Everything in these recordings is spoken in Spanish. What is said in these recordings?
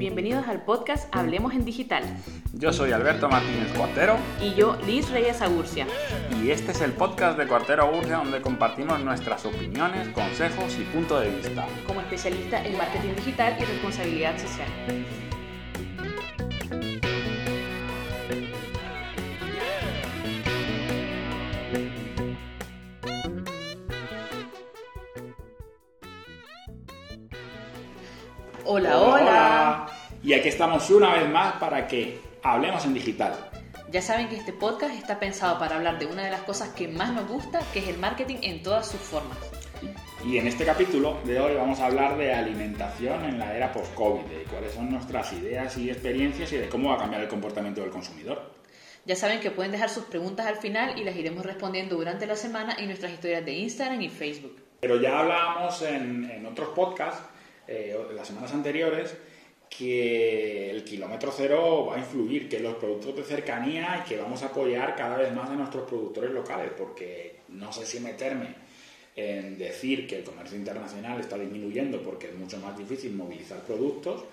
bienvenidos al podcast Hablemos en Digital. Yo soy Alberto Martínez Cuartero. Y yo, Liz Reyes Agurcia. Y este es el podcast de Cuartero Agurcia donde compartimos nuestras opiniones, consejos y punto de vista. Como especialista en marketing digital y responsabilidad social. Hola, hola, Y aquí estamos una vez más para que hablemos en digital. Ya saben que este podcast está pensado para hablar de una de las cosas que más nos gusta, que es el marketing en todas sus formas. Y en este capítulo de hoy vamos a hablar de alimentación en la era post-COVID, de cuáles son nuestras ideas y experiencias y de cómo va a cambiar el comportamiento del consumidor. Ya saben que pueden dejar sus preguntas al final y las iremos respondiendo durante la semana en nuestras historias de Instagram y Facebook. Pero ya hablábamos en, en otros podcasts eh, las semanas anteriores que el kilómetro cero va a influir, que los productos de cercanía y que vamos a apoyar cada vez más a nuestros productores locales, porque no sé si meterme en decir que el comercio internacional está disminuyendo porque es mucho más difícil movilizar productos,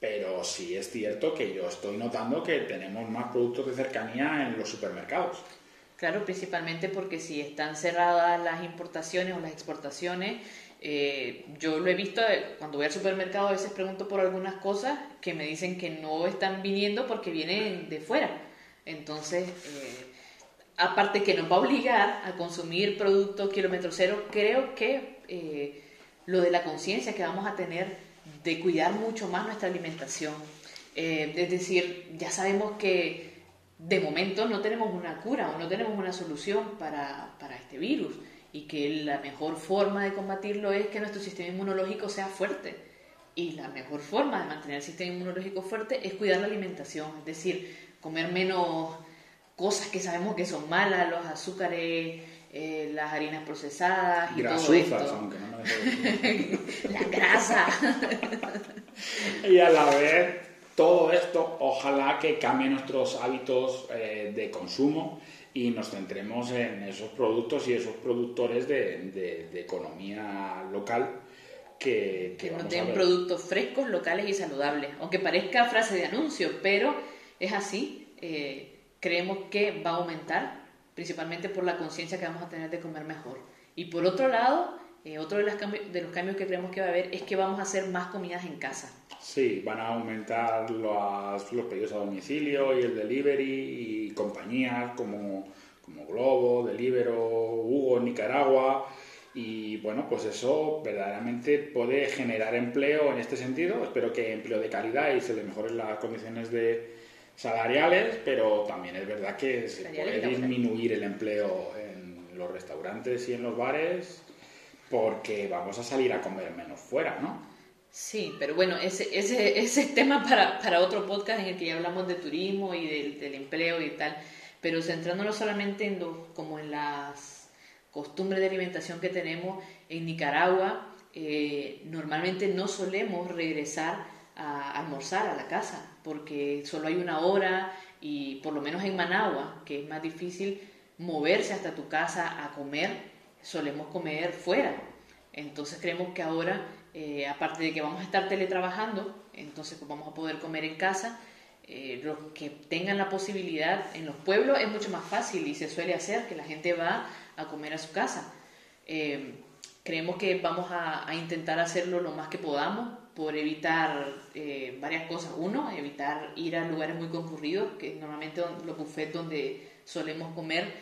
pero sí es cierto que yo estoy notando que tenemos más productos de cercanía en los supermercados. Claro, principalmente porque si están cerradas las importaciones o las exportaciones, eh, yo lo he visto eh, cuando voy al supermercado, a veces pregunto por algunas cosas que me dicen que no están viniendo porque vienen de fuera. Entonces, eh, aparte que nos va a obligar a consumir productos kilómetro cero, creo que lo de la conciencia que vamos a tener de cuidar mucho más nuestra alimentación. es decir, ya sabemos que de momento no tenemos una cura o no tenemos una solución para, para este virus y que la mejor forma de combatirlo es que nuestro sistema inmunológico sea fuerte. Y la mejor forma de mantener el sistema inmunológico fuerte es cuidar la alimentación, es decir, comer menos cosas que sabemos que son malas, los azúcares, eh, las harinas procesadas y todo esto. aunque no me La grasa. y a la vez, todo esto, ojalá que cambie nuestros hábitos eh, de consumo y nos centremos en esos productos y esos productores de, economía local que, que, nos den productos frescos, locales y saludables. Aunque parezca frase de anuncio, pero es así. Eh, creemos que va a aumentar, principalmente por la conciencia que vamos a tener de comer mejor. Y por otro lado, eh, otro de, de los cambios que creemos que va a haber es que vamos a hacer más comidas en casa. Sí, van a aumentar los, los pedidos a domicilio y el delivery y compañías como, como Globo, Delivero, Hugo, Nicaragua. Y bueno, pues eso verdaderamente puede generar empleo en este sentido. Espero que empleo de calidad y se le mejoren las condiciones de salariales, pero también es verdad que se puede disminuir el empleo en los restaurantes y en los bares porque vamos a salir a comer menos fuera, ¿no? Sí, pero bueno, ese, ese, ese tema para, para, otro podcast en el que ya hablamos de turismo y del, empleo y tal, pero centrándonos solamente en como en las costumbres de alimentación que tenemos en Nicaragua, eh, normalmente no solemos regresar a almorzar a la casa, porque solo hay una hora y por lo menos en Managua, que es más difícil moverse hasta tu casa a comer, solemos comer fuera. Entonces creemos que ahora eh, aparte de que vamos a estar teletrabajando, entonces pues vamos a poder comer en casa. Eh, los que tengan la posibilidad en los pueblos es mucho más fácil y se suele hacer que la gente va a comer a su casa. Eh, creemos que vamos a, intentar hacerlo lo más que podamos por evitar varias cosas. Uno, evitar ir a lugares muy concurridos, que normalmente los buffets donde solemos comer,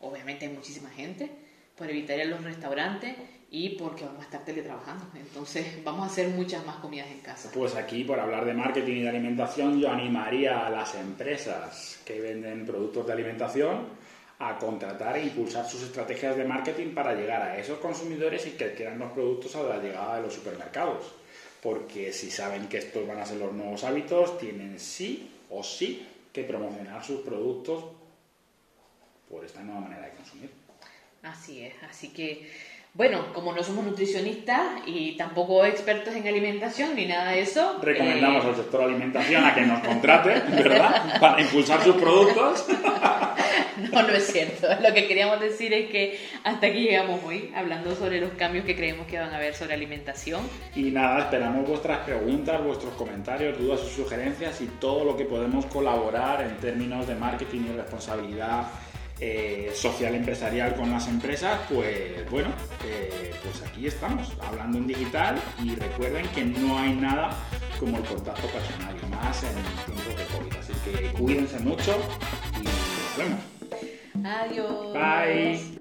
obviamente hay muchísima gente, por evitar ir a los restaurantes y porque vamos a estar teletrabajando. Entonces vamos a hacer muchas más comidas en casa. Pues aquí, por hablar de marketing y de alimentación, yo animaría a las empresas que venden productos de alimentación a contratar e impulsar sus estrategias de marketing para llegar a esos consumidores y que quieran los productos a la llegada de los supermercados. Porque si saben que estos van a ser los nuevos hábitos, tienen sí o sí que promocionar sus productos por esta nueva manera de consumir. Así es, así que bueno, como no somos nutricionistas y tampoco expertos en alimentación ni nada de eso. Recomendamos al sector alimentación a que nos contrate, ¿verdad? Para impulsar sus productos. no, no es cierto. Lo que queríamos decir es que hasta aquí llegamos hoy, hablando sobre los cambios que creemos que van a haber sobre alimentación. Y nada, esperamos vuestras preguntas, vuestros comentarios, dudas y sugerencias y todo lo que podemos colaborar en términos de marketing y responsabilidad eh, social empresarial con las empresas, pues bueno, eh, pues aquí estamos, hablando en digital y recuerden que no hay nada como el contacto personal y más en tiempos de COVID. Así que cuídense mucho y nos vemos. Adiós. Bye.